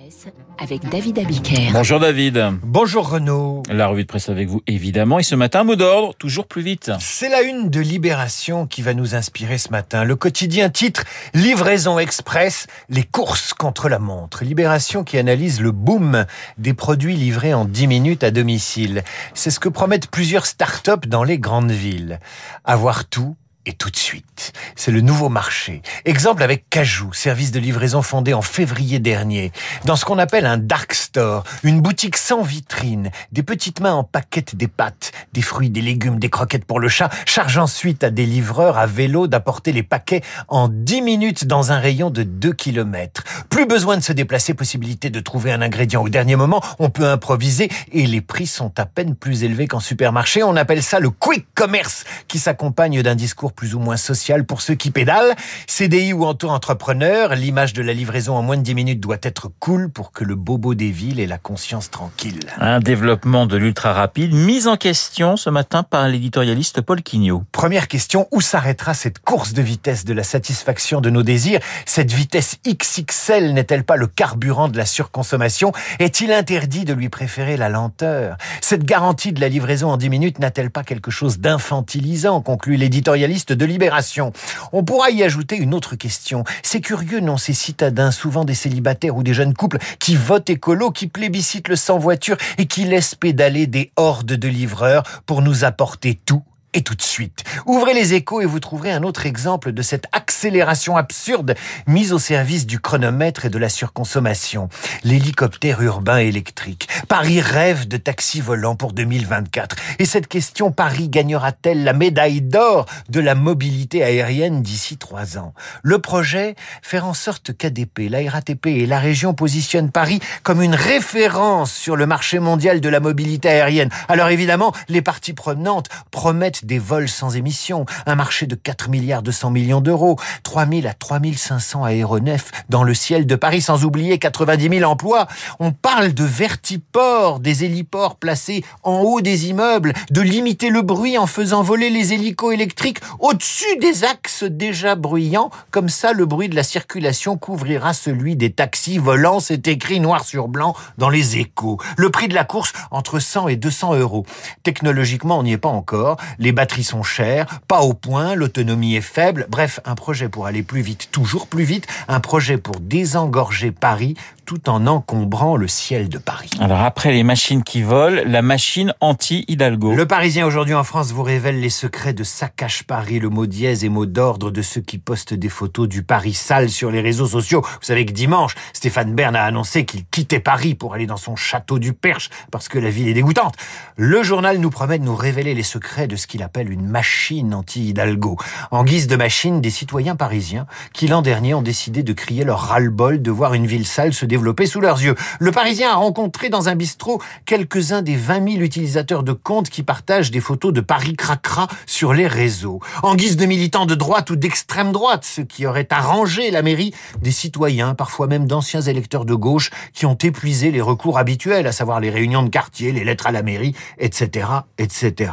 presse avec David Abiker. Bonjour David. Bonjour Renaud. La revue de presse avec vous évidemment. Et ce matin, mot d'ordre, toujours plus vite. C'est la une de Libération qui va nous inspirer ce matin. Le quotidien titre Livraison express, les courses contre la montre. Libération qui analyse le boom des produits livrés en 10 minutes à domicile. C'est ce que promettent plusieurs startups dans les grandes villes. Avoir tout et tout de suite. C'est le nouveau marché. Exemple avec Cajou, service de livraison fondé en février dernier. Dans ce qu'on appelle un dark store, une boutique sans vitrine, des petites mains en paquette des pâtes, des fruits, des légumes, des croquettes pour le chat, charge ensuite à des livreurs à vélo d'apporter les paquets en 10 minutes dans un rayon de 2 km. Plus besoin de se déplacer, possibilité de trouver un ingrédient au dernier moment, on peut improviser et les prix sont à peine plus élevés qu'en supermarché. On appelle ça le quick commerce qui s'accompagne d'un discours plus ou moins social pour ceux qui pédalent. CDI ou auto-entrepreneur, l'image de la livraison en moins de 10 minutes doit être cool pour que le bobo des villes ait la conscience tranquille. Un développement de l'ultra rapide, mise en question ce matin par l'éditorialiste Paul Quignot. Première question, où s'arrêtera cette course de vitesse de la satisfaction de nos désirs? Cette vitesse XXL n'est-elle pas le carburant de la surconsommation? Est-il interdit de lui préférer la lenteur? Cette garantie de la livraison en 10 minutes n'a-t-elle pas quelque chose d'infantilisant? Conclut l'éditorialiste de Libération. On pourra y ajouter une autre question. C'est curieux, non, ces citadins, souvent des célibataires ou des jeunes couples, qui votent écolo, qui plébiscitent le sans-voiture et qui laissent pédaler des hordes de livreurs pour nous apporter tout et tout de suite. Ouvrez les échos et vous trouverez un autre exemple de cette accélération absurde mise au service du chronomètre et de la surconsommation. L'hélicoptère urbain électrique. Paris rêve de taxi volant pour 2024. Et cette question, Paris gagnera-t-elle la médaille d'or de la mobilité aérienne d'ici trois ans? Le projet, faire en sorte qu'ADP, la RATP et la région positionnent Paris comme une référence sur le marché mondial de la mobilité aérienne. Alors évidemment, les parties prenantes promettent des vols sans émission, un marché de 4 milliards 200 millions d'euros, 3 000 à 3 500 aéronefs dans le ciel de Paris, sans oublier 90 000 emplois. On parle de vertiports, des héliports placés en haut des immeubles, de limiter le bruit en faisant voler les hélicos électriques au-dessus des axes déjà bruyants. Comme ça, le bruit de la circulation couvrira celui des taxis volants. C'est écrit noir sur blanc dans les échos. Le prix de la course, entre 100 et 200 euros. Technologiquement, on n'y est pas encore. Batteries sont chères, pas au point, l'autonomie est faible. Bref, un projet pour aller plus vite, toujours plus vite. Un projet pour désengorger Paris tout en encombrant le ciel de Paris. Alors après les machines qui volent, la machine anti-Hidalgo. Le Parisien aujourd'hui en France vous révèle les secrets de Saccage Paris, le mot dièse et mot d'ordre de ceux qui postent des photos du Paris sale sur les réseaux sociaux. Vous savez que dimanche, Stéphane Bern a annoncé qu'il quittait Paris pour aller dans son château du Perche parce que la ville est dégoûtante. Le journal nous promet de nous révéler les secrets de ce qu'il appelle une machine anti-Hidalgo. En guise de machine, des citoyens parisiens qui l'an dernier ont décidé de crier leur ras-le-bol de voir une ville sale se développer sous leurs yeux. Le Parisien a rencontré dans un bistrot quelques-uns des 20 000 utilisateurs de comptes qui partagent des photos de Paris cracra sur les réseaux. En guise de militants de droite ou d'extrême droite, ce qui aurait arrangé la mairie, des citoyens, parfois même d'anciens électeurs de gauche, qui ont épuisé les recours habituels, à savoir les réunions de quartier, les lettres à la mairie, etc., etc.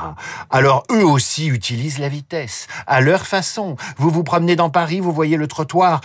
Alors eux aussi utilisent la vitesse, à leur façon. Vous vous promenez dans Paris, vous voyez le trottoir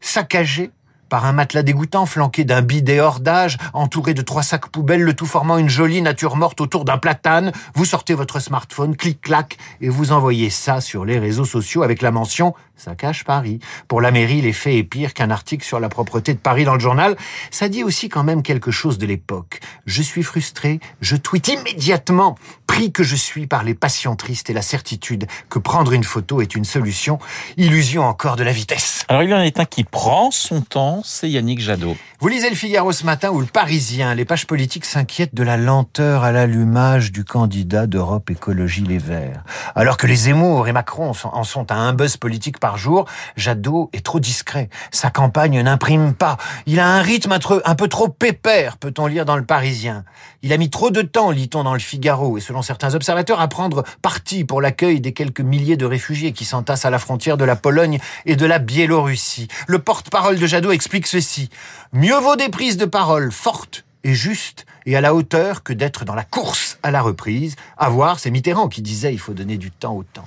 saccagé par un matelas dégoûtant flanqué d'un bidet hors d'âge, entouré de trois sacs poubelles, le tout formant une jolie nature morte autour d'un platane. Vous sortez votre smartphone, clic-clac, et vous envoyez ça sur les réseaux sociaux avec la mention ça cache Paris. Pour la mairie, l'effet est pire qu'un article sur la propreté de Paris dans le journal. Ça dit aussi quand même quelque chose de l'époque. Je suis frustré, je tweete immédiatement, pris que je suis par les passions tristes et la certitude que prendre une photo est une solution. Illusion encore de la vitesse. Alors il y en est un qui prend son temps, c'est Yannick Jadot. Vous lisez le Figaro ce matin ou le Parisien, les pages politiques s'inquiètent de la lenteur à l'allumage du candidat d'Europe Écologie Les Verts. Alors que les Zemmour et Macron en sont à un buzz politique par jour, Jadot est trop discret. Sa campagne n'imprime pas. Il a un rythme un peu trop pépère, peut-on lire dans le Parisien. Il a mis trop de temps, lit-on dans le Figaro, et selon certains observateurs, à prendre parti pour l'accueil des quelques milliers de réfugiés qui s'entassent à la frontière de la Pologne et de la Biélorussie. Le porte-parole de Jadot explique ceci. Mieux vaut des prises de parole fortes et justes et à la hauteur que d'être dans la course à la reprise. À voir, c'est Mitterrand qui disait il faut donner du temps au temps.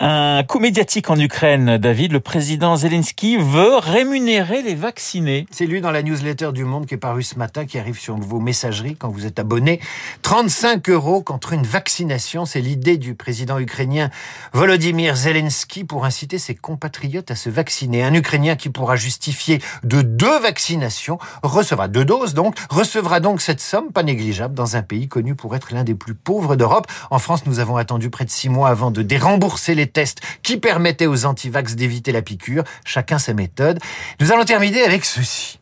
Un coup médiatique en Ukraine, David. Le président Zelensky veut rémunérer les vaccinés. C'est lui dans la newsletter du Monde qui est paru ce matin, qui arrive sur vos messageries quand vous êtes abonné. 35 euros contre une vaccination, c'est l'idée du président ukrainien Volodymyr Zelensky pour inciter ses compatriotes à se vacciner. Un Ukrainien qui pourra justifier de deux vaccinations recevra deux doses donc, recevra donc cette somme pas négligeable dans un pays connu pour être l'un des plus pauvres d'Europe. En France, nous avons attendu près de six mois avant de dérembourser les tests qui permettaient aux antivax d'éviter la piqûre. Chacun sa méthode. Nous allons terminer avec ceci.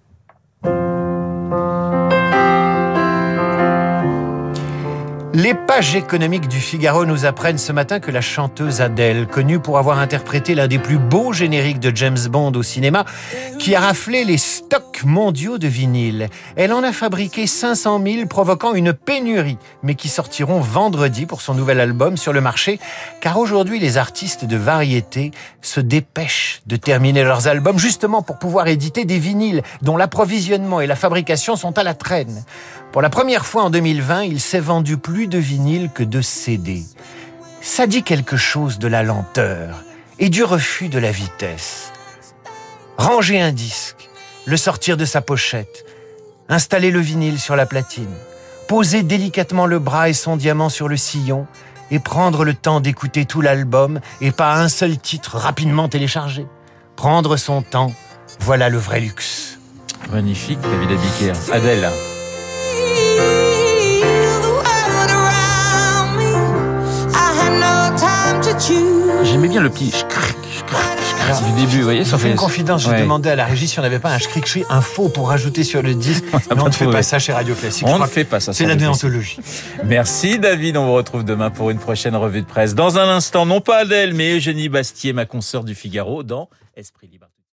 Les pages économiques du Figaro nous apprennent ce matin que la chanteuse Adele, connue pour avoir interprété l'un des plus beaux génériques de James Bond au cinéma, qui a raflé les stocks mondiaux de vinyle, elle en a fabriqué 500 000, provoquant une pénurie, mais qui sortiront vendredi pour son nouvel album sur le marché, car aujourd'hui les artistes de variété se dépêchent de terminer leurs albums justement pour pouvoir éditer des vinyles dont l'approvisionnement et la fabrication sont à la traîne. Pour la première fois en 2020, il s'est vendu plus de vinyle que de CD. Ça dit quelque chose de la lenteur et du refus de la vitesse. Ranger un disque, le sortir de sa pochette, installer le vinyle sur la platine, poser délicatement le bras et son diamant sur le sillon et prendre le temps d'écouter tout l'album et pas un seul titre rapidement téléchargé. Prendre son temps, voilà le vrai luxe. Magnifique, David Abiker. Adèle. J'aimais bien le petit du début, vous voyez, ça fait une confidence. J'ai demandé à la régie si on n'avait pas un schcric un faux pour rajouter sur le disque. on ne fait pas ça chez Radio Classique. On ne fait pas ça. C'est la déontologie. Merci David. On vous retrouve demain pour une prochaine revue de presse. Dans un instant, non pas Adèle, mais Eugénie Bastier, ma consoeur du Figaro, dans Esprit Libre.